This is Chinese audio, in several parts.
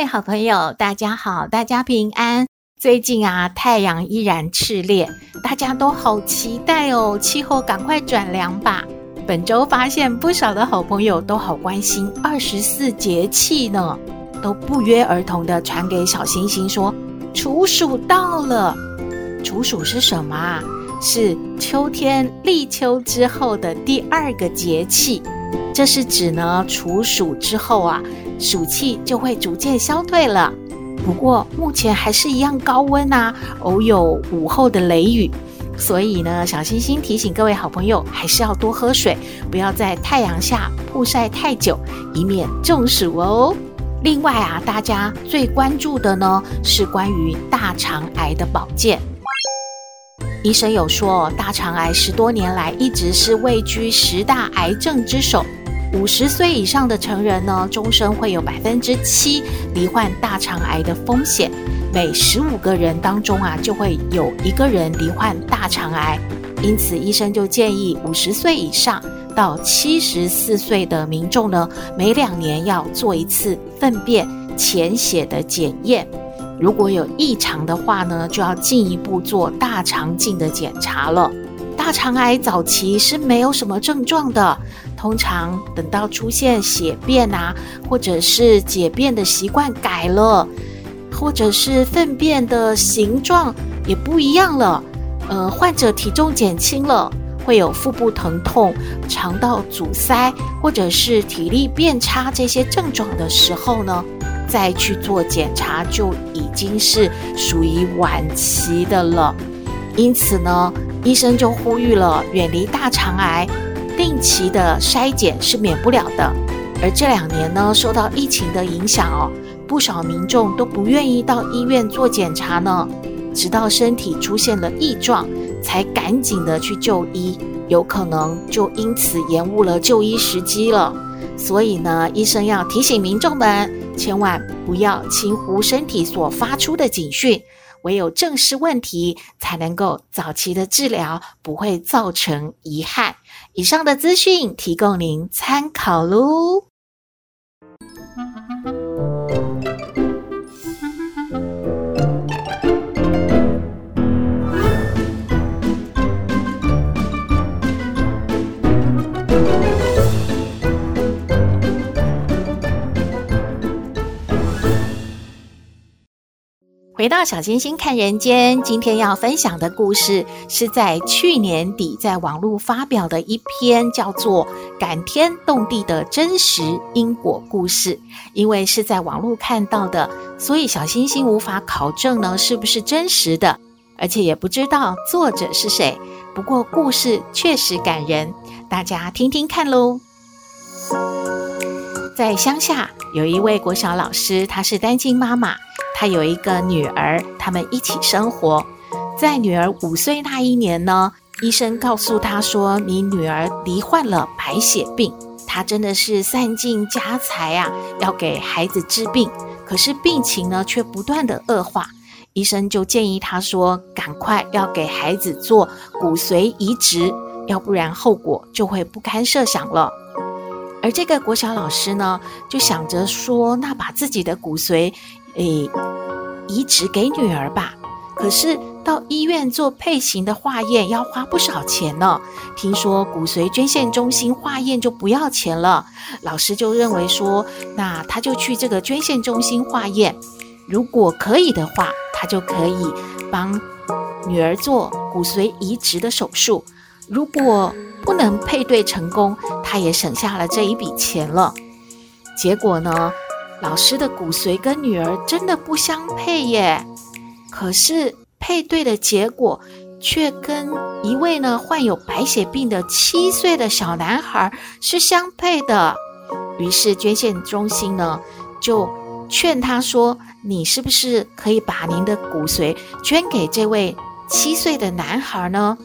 位好朋友，大家好，大家平安。最近啊，太阳依然炽烈，大家都好期待哦，气候赶快转凉吧。本周发现不少的好朋友都好关心二十四节气呢，都不约而同的传给小星星说，处暑到了。处暑是什么啊？是秋天立秋之后的第二个节气。这是指呢，处暑之后啊，暑气就会逐渐消退了。不过目前还是一样高温啊，偶有午后的雷雨。所以呢，小星星提醒各位好朋友，还是要多喝水，不要在太阳下曝晒太久，以免中暑哦。另外啊，大家最关注的呢，是关于大肠癌的保健。医生有说，大肠癌十多年来一直是位居十大癌症之首。五十岁以上的成人呢，终生会有百分之七罹患大肠癌的风险。每十五个人当中啊，就会有一个人罹患大肠癌。因此，医生就建议五十岁以上到七十四岁的民众呢，每两年要做一次粪便潜血的检验。如果有异常的话呢，就要进一步做大肠镜的检查了。大肠癌早期是没有什么症状的，通常等到出现血便啊，或者是解便的习惯改了，或者是粪便的形状也不一样了，呃，患者体重减轻了，会有腹部疼痛、肠道阻塞，或者是体力变差这些症状的时候呢，再去做检查就已经是属于晚期的了，因此呢，医生就呼吁了，远离大肠癌，定期的筛检是免不了的。而这两年呢，受到疫情的影响哦，不少民众都不愿意到医院做检查呢，直到身体出现了异状，才赶紧的去就医，有可能就因此延误了就医时机了。所以呢，医生要提醒民众们，千万不要轻忽身体所发出的警讯，唯有正视问题，才能够早期的治疗，不会造成遗憾。以上的资讯提供您参考喽。回到小星星看人间，今天要分享的故事是在去年底在网络发表的一篇叫做《感天动地的真实因果故事》。因为是在网络看到的，所以小星星无法考证呢是不是真实的，而且也不知道作者是谁。不过故事确实感人，大家听听看喽。在乡下有一位国小老师，她是单亲妈妈。他有一个女儿，他们一起生活。在女儿五岁那一年呢，医生告诉他说：“你女儿罹患了白血病。”他真的是散尽家财啊，要给孩子治病。可是病情呢，却不断的恶化。医生就建议他说：“赶快要给孩子做骨髓移植，要不然后果就会不堪设想了。”而这个国小老师呢，就想着说：“那把自己的骨髓。”诶，移植给女儿吧。可是到医院做配型的化验要花不少钱呢。听说骨髓捐献中心化验就不要钱了。老师就认为说，那他就去这个捐献中心化验。如果可以的话，他就可以帮女儿做骨髓移植的手术。如果不能配对成功，他也省下了这一笔钱了。结果呢？老师的骨髓跟女儿真的不相配耶，可是配对的结果却跟一位呢患有白血病的七岁的小男孩是相配的。于是捐献中心呢就劝他说：“你是不是可以把您的骨髓捐给这位七岁的男孩呢？”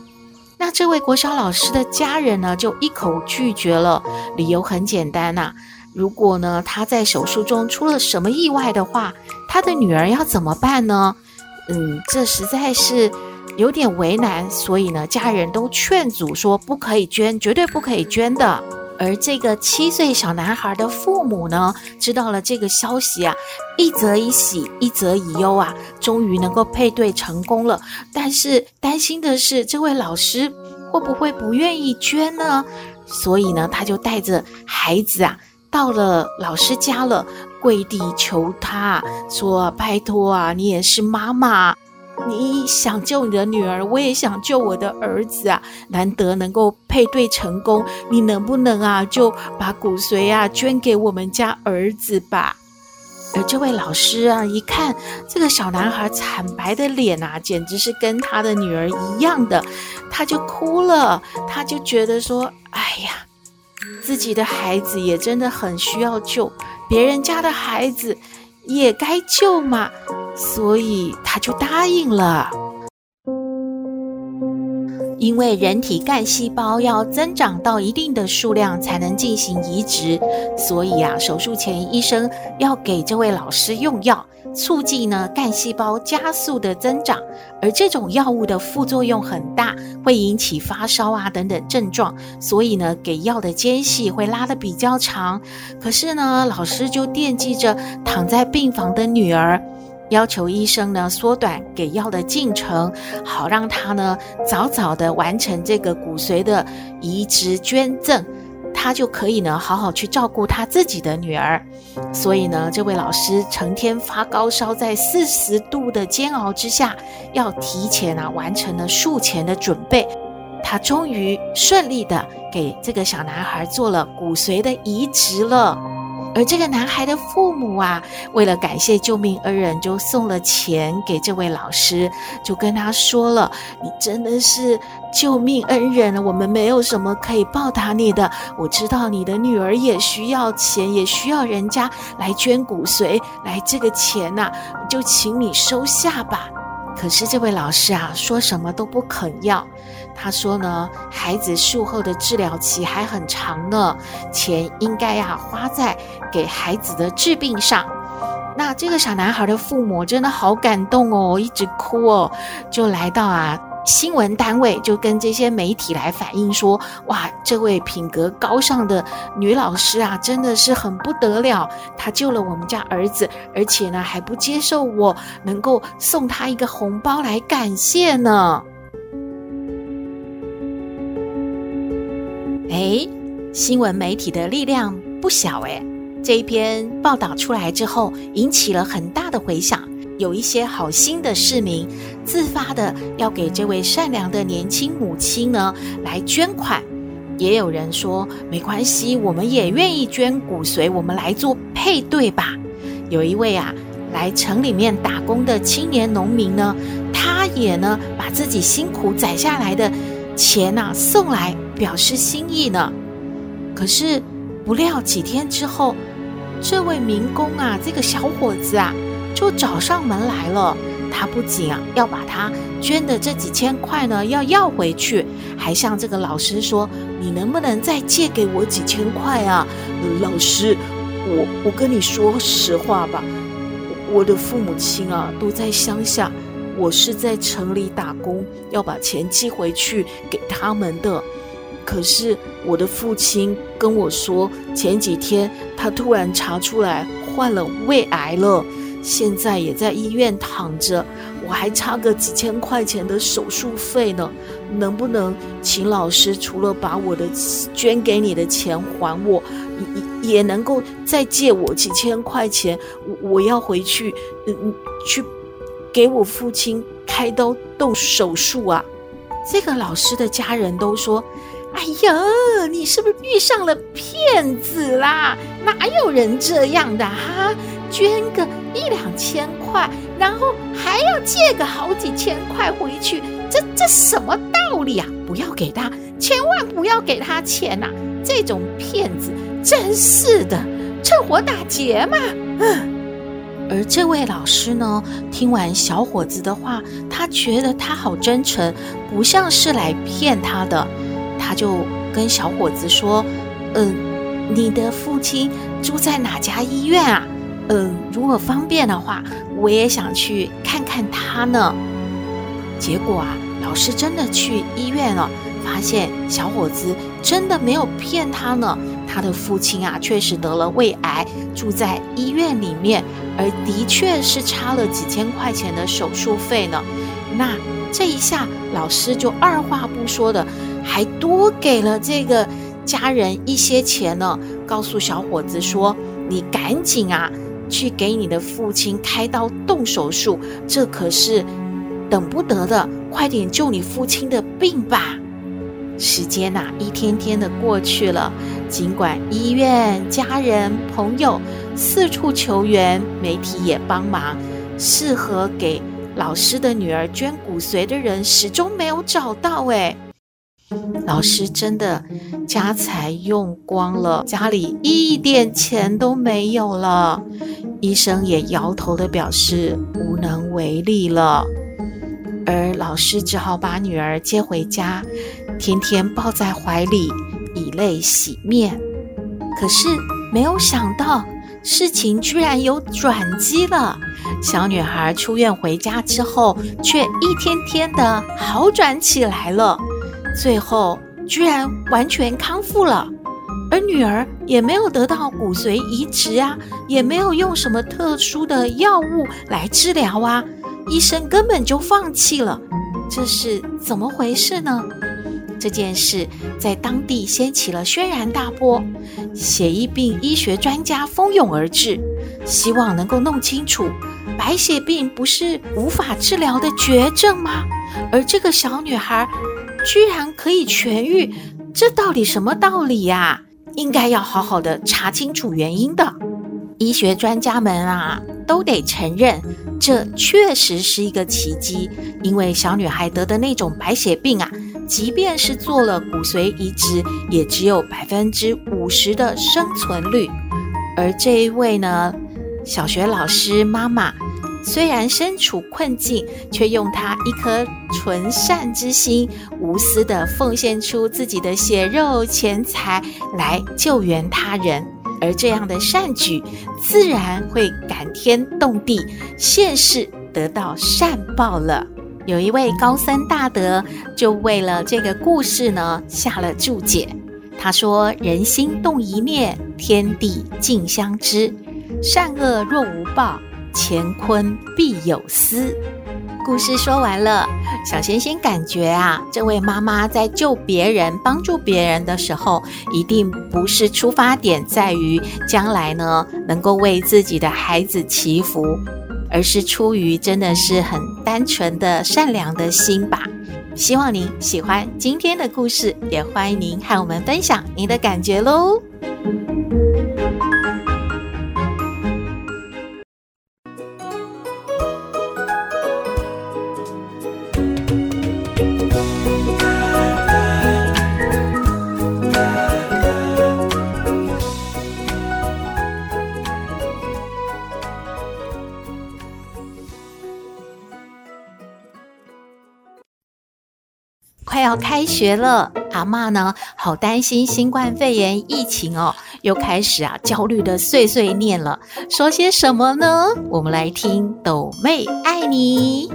那这位国小老师的家人呢，就一口拒绝了。理由很简单呐，如果呢他在手术中出了什么意外的话，他的女儿要怎么办呢？嗯，这实在是有点为难，所以呢，家人都劝阻说不可以捐，绝对不可以捐的。而这个七岁小男孩的父母呢，知道了这个消息啊，一则以喜，一则以忧啊，终于能够配对成功了。但是担心的是，这位老师会不会不愿意捐呢？所以呢，他就带着孩子啊，到了老师家了，跪地求他说：“拜托啊，你也是妈妈。”你想救你的女儿，我也想救我的儿子啊！难得能够配对成功，你能不能啊，就把骨髓啊捐给我们家儿子吧？而这位老师啊，一看这个小男孩惨白的脸啊，简直是跟他的女儿一样的，他就哭了，他就觉得说：“哎呀，自己的孩子也真的很需要救，别人家的孩子也该救嘛。”所以他就答应了，因为人体干细胞要增长到一定的数量才能进行移植，所以啊，手术前医生要给这位老师用药，促进呢干细胞加速的增长。而这种药物的副作用很大，会引起发烧啊等等症状，所以呢，给药的间隙会拉得比较长。可是呢，老师就惦记着躺在病房的女儿。要求医生呢缩短给药的进程，好让他呢早早的完成这个骨髓的移植捐赠，他就可以呢好好去照顾他自己的女儿。所以呢，这位老师成天发高烧，在四十度的煎熬之下，要提前啊完成了术前的准备。他终于顺利的给这个小男孩做了骨髓的移植了。而这个男孩的父母啊，为了感谢救命恩人，就送了钱给这位老师，就跟他说了：“你真的是救命恩人，我们没有什么可以报答你的。我知道你的女儿也需要钱，也需要人家来捐骨髓，来这个钱呐，就请你收下吧。”可是这位老师啊，说什么都不肯要。他说呢，孩子术后的治疗期还很长呢，钱应该呀花在给孩子的治病上。那这个小男孩的父母真的好感动哦，一直哭哦，就来到啊新闻单位，就跟这些媒体来反映说，哇，这位品格高尚的女老师啊，真的是很不得了，她救了我们家儿子，而且呢还不接受我能够送她一个红包来感谢呢。哎，新闻媒体的力量不小哎！这一篇报道出来之后，引起了很大的回响。有一些好心的市民自发的要给这位善良的年轻母亲呢来捐款，也有人说没关系，我们也愿意捐骨髓，我们来做配对吧。有一位啊来城里面打工的青年农民呢，他也呢把自己辛苦攒下来的钱呐送来。表示心意呢，可是不料几天之后，这位民工啊，这个小伙子啊，就找上门来了。他不仅啊要把他捐的这几千块呢要要回去，还向这个老师说：“你能不能再借给我几千块啊？”老师，我我跟你说实话吧，我的父母亲啊都在乡下，我是在城里打工，要把钱寄回去给他们的。可是我的父亲跟我说，前几天他突然查出来患了胃癌了，现在也在医院躺着，我还差个几千块钱的手术费呢，能不能请老师除了把我的捐给你的钱还我，也也能够再借我几千块钱？我我要回去，嗯，去给我父亲开刀动手术啊！这个老师的家人都说。哎呀，你是不是遇上了骗子啦？哪有人这样的哈？捐个一两千块，然后还要借个好几千块回去，这这什么道理啊？不要给他，千万不要给他钱呐！这种骗子真是的，趁火打劫嘛！嗯，而这位老师呢，听完小伙子的话，他觉得他好真诚，不像是来骗他的。他就跟小伙子说：“嗯、你的父亲住在哪家医院啊？嗯、如果方便的话，我也想去看看他呢。”结果啊，老师真的去医院了，发现小伙子真的没有骗他呢。他的父亲啊，确实得了胃癌，住在医院里面，而的确是差了几千块钱的手术费呢。那这一下，老师就二话不说的，还多给了这个家人一些钱呢，告诉小伙子说：“你赶紧啊，去给你的父亲开刀动手术，这可是等不得的，快点救你父亲的病吧。”时间呐、一天天的过去了。尽管医院、家人、朋友四处求援，媒体也帮忙，适合给老师的女儿捐骨髓的人始终没有找到。哎，老师真的家财用光了，家里一点钱都没有了。医生也摇头的表示无能为力了。而老师只好把女儿接回家，天天抱在怀里，以泪洗面。可是没有想到，事情居然有转机了。小女孩出院回家之后，却一天天的好转起来了，最后居然完全康复了。而女儿也没有得到骨髓移植啊，也没有用什么特殊的药物来治疗啊。医生根本就放弃了，这是怎么回事呢？这件事在当地掀起了轩然大波，血液病医学专家蜂拥而至，希望能够弄清楚白血病不是无法治疗的绝症吗？而这个小女孩居然可以痊愈，这到底什么道理呀？应该要好好的查清楚原因的。医学专家们啊，都得承认，这确实是一个奇迹。因为小女孩得的那种白血病啊，即便是做了骨髓移植，也只有百分之五十的生存率。而这一位呢，小学老师妈妈，虽然身处困境，却用他一颗纯善之心，无私地奉献出自己的血肉钱财来救援他人。而这样的善举，自然会感天动地，现世得到善报了。有一位高僧大德，就为了这个故事呢，下了注解。他说：“人心动一念，天地尽相知。善恶若无报，乾坤必有私。”故事说完了，小仙仙感觉啊，这位妈妈在救别人、帮助别人的时候，一定不是出发点在于将来呢能够为自己的孩子祈福，而是出于真的是很单纯的善良的心吧。希望您喜欢今天的故事，也欢迎您和我们分享您的感觉喽。快要开学了，阿嬷呢，好担心新冠肺炎疫情哦，又开始啊焦虑的碎碎念了。说些什么呢？我们来听抖妹爱你。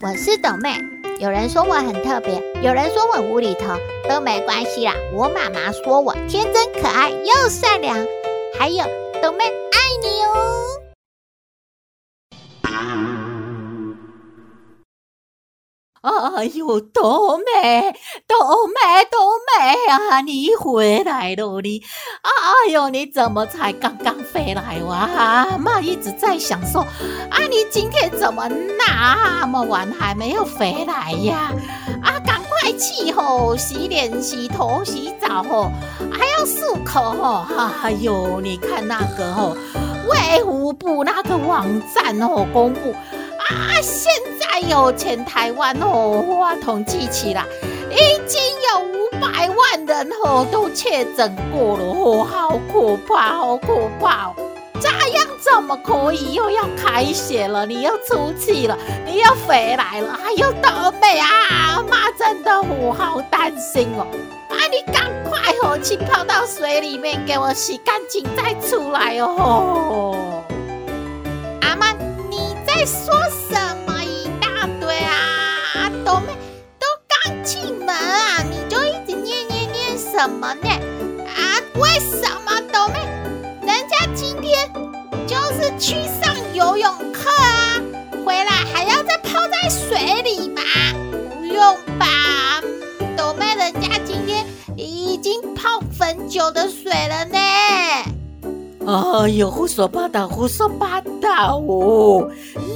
我是抖妹，有人说我很特别，有人说我无厘头，都没关系啦。我妈妈说我天真可爱又善良，还有抖妹爱你哦。哎呦，多美，多美，多美啊，你回来了你！哎呦，你怎么才刚刚回来哇？妈一直在想说，啊，你今天怎么那么晚还没有回来呀？啊，赶快去吼，洗脸、洗头、洗澡吼，还要漱口吼。哎呦，你看那个吼，卫福部那个网站吼公布。啊！现有全台湾哦，我统计起来，已经有五百万人哦都确诊过了哦，好可怕，好可怕哦！这样怎么可以？又要开学了，你又出去了，你又回来了，还有豆妹啊！妈真的我好担心哦。啊，你赶快哦，去泡到水里面给我洗干净再出来哦。阿妈，你在说什么呢？啊，为什么豆妹？人家今天就是去上游泳课啊，回来还要再泡在水里吗？不用吧，豆妹，人家今天已经泡很久的水了呢。哎呦，胡说八道，胡说八道哦！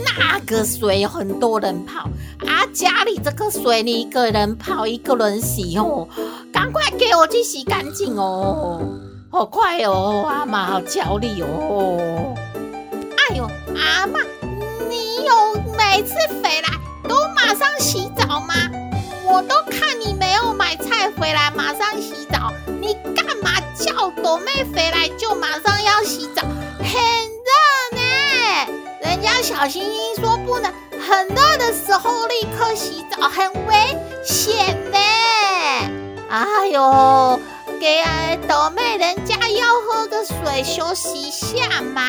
那个水很多人泡啊，家里这个水你一个人泡，一个人洗哦，赶快给我去洗干净哦！好快哦，阿妈好焦虑哦！哎呦，阿妈，你有每次回来都马上洗澡吗？我都看你没有买菜回来马上洗澡，你干嘛叫朵妹回来就马上要洗澡？很热呢，人家小星星说不能很热的时候立刻洗澡，很危险呢。哎呦！给豆妹，人家要喝个水休息一下嘛。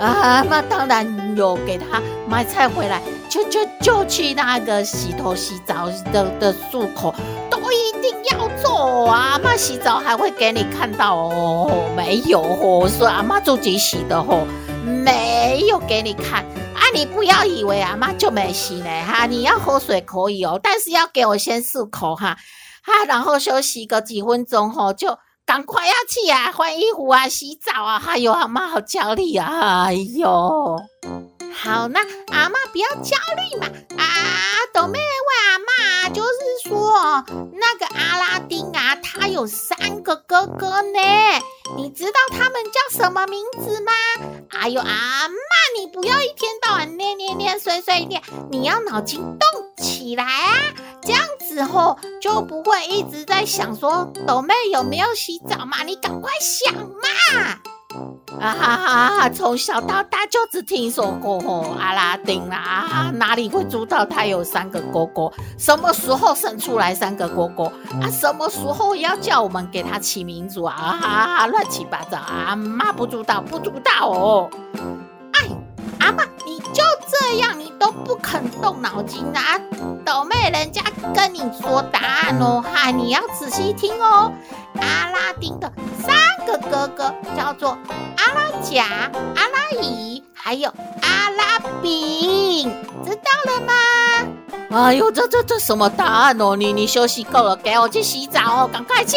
啊，那当然有给他买菜回来，就就就去那个洗头洗澡的的漱口都一定要做啊。阿妈洗澡还会给你看到哦，没有哦，是阿妈自己洗的哦，没有给你看啊。你不要以为阿妈就没洗呢哈，你要喝水可以哦，但是要给我先漱口哈。啊，然后休息个几分钟吼，就赶快要去啊，换衣服啊，洗澡啊，还有阿妈好焦虑啊，哎呦，好，那阿妈不要焦虑嘛，啊，豆妹问阿妈，就是说那个阿拉丁啊，他有三个哥哥呢，你知道他们叫什么名字吗？哎呦，阿妈，你不要一天到晚念念念碎碎念，你要脑筋动起来啊！这样子后就不会一直在想说豆妹有没有洗澡嘛？你赶快想嘛！啊哈哈哈！从小到大就只听说过哦，阿拉丁啦，啊，哪里会知道他有三个哥哥？什么时候生出来三个哥哥？啊，什么时候要叫我们给他起名字啊？啊哈哈，乱七八糟啊！妈不知道，不知道哦。都不肯动脑筋啊？倒霉，人家跟你说答案哦，哈，你要仔细听哦。阿拉丁的三个哥哥叫做阿拉甲、阿拉乙，还有阿拉丙，知道了吗？哎呦，这这这什么答案哦？你你休息够了，给我去洗澡哦，赶快去。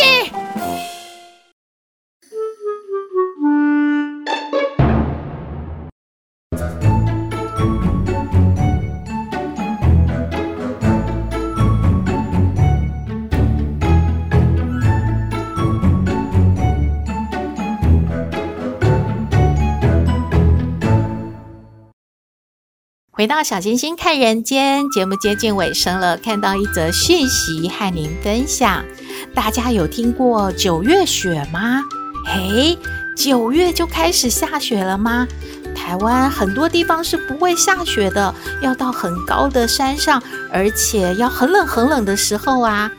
回到小星星看人间节目接近尾声了，看到一则讯息和您分享。大家有听过九月雪吗？嘿，九月就开始下雪了吗？台湾很多地方是不会下雪的，要到很高的山上，而且要很冷很冷的时候啊。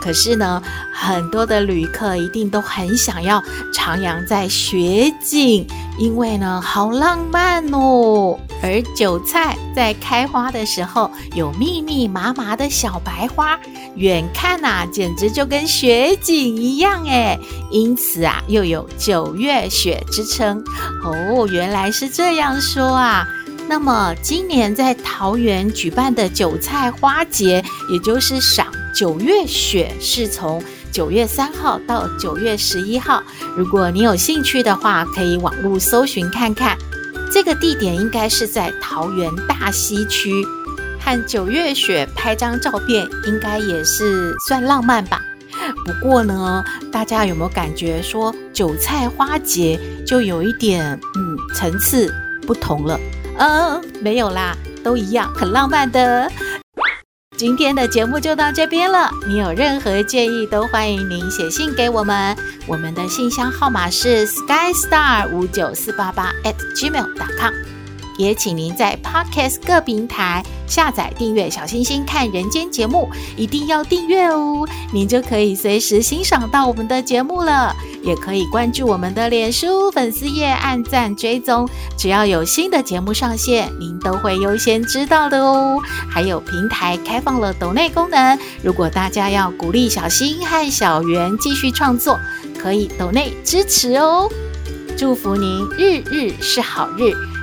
可是呢，很多的旅客一定都很想要徜徉在雪景，因为呢，好浪漫哦。而韭菜在开花的时候，有密密麻麻的小白花，远看呐、简直就跟雪景一样诶。因此啊，又有九月雪之称。哦，原来是这样说啊。那么今年在桃园举办的韭菜花节，也就是赏九月雪，是从九月三号到九月十一号。如果你有兴趣的话，可以网络搜寻看看。这个地点应该是在桃园大溪区，和九月雪拍张照片，应该也是算浪漫吧。不过呢，大家有没有感觉说韭菜花节就有一点嗯层次不同了？嗯，没有啦，都一样，很浪漫的。今天的节目就到这边了。你有任何建议，都欢迎您写信给我们。我们的信箱号码是 skystar 五九四八八 at gmail.com。也请您在 Podcast 各平台下载订阅“小星星看人间”节目，一定要订阅哦，您就可以随时欣赏到我们的节目了。也可以关注我们的脸书粉丝页，按赞追踪，只要有新的节目上线，您都会优先知道的哦。还有平台开放了抖内功能，如果大家要鼓励小星和小圆继续创作，可以抖内支持哦。祝福您日日是好日，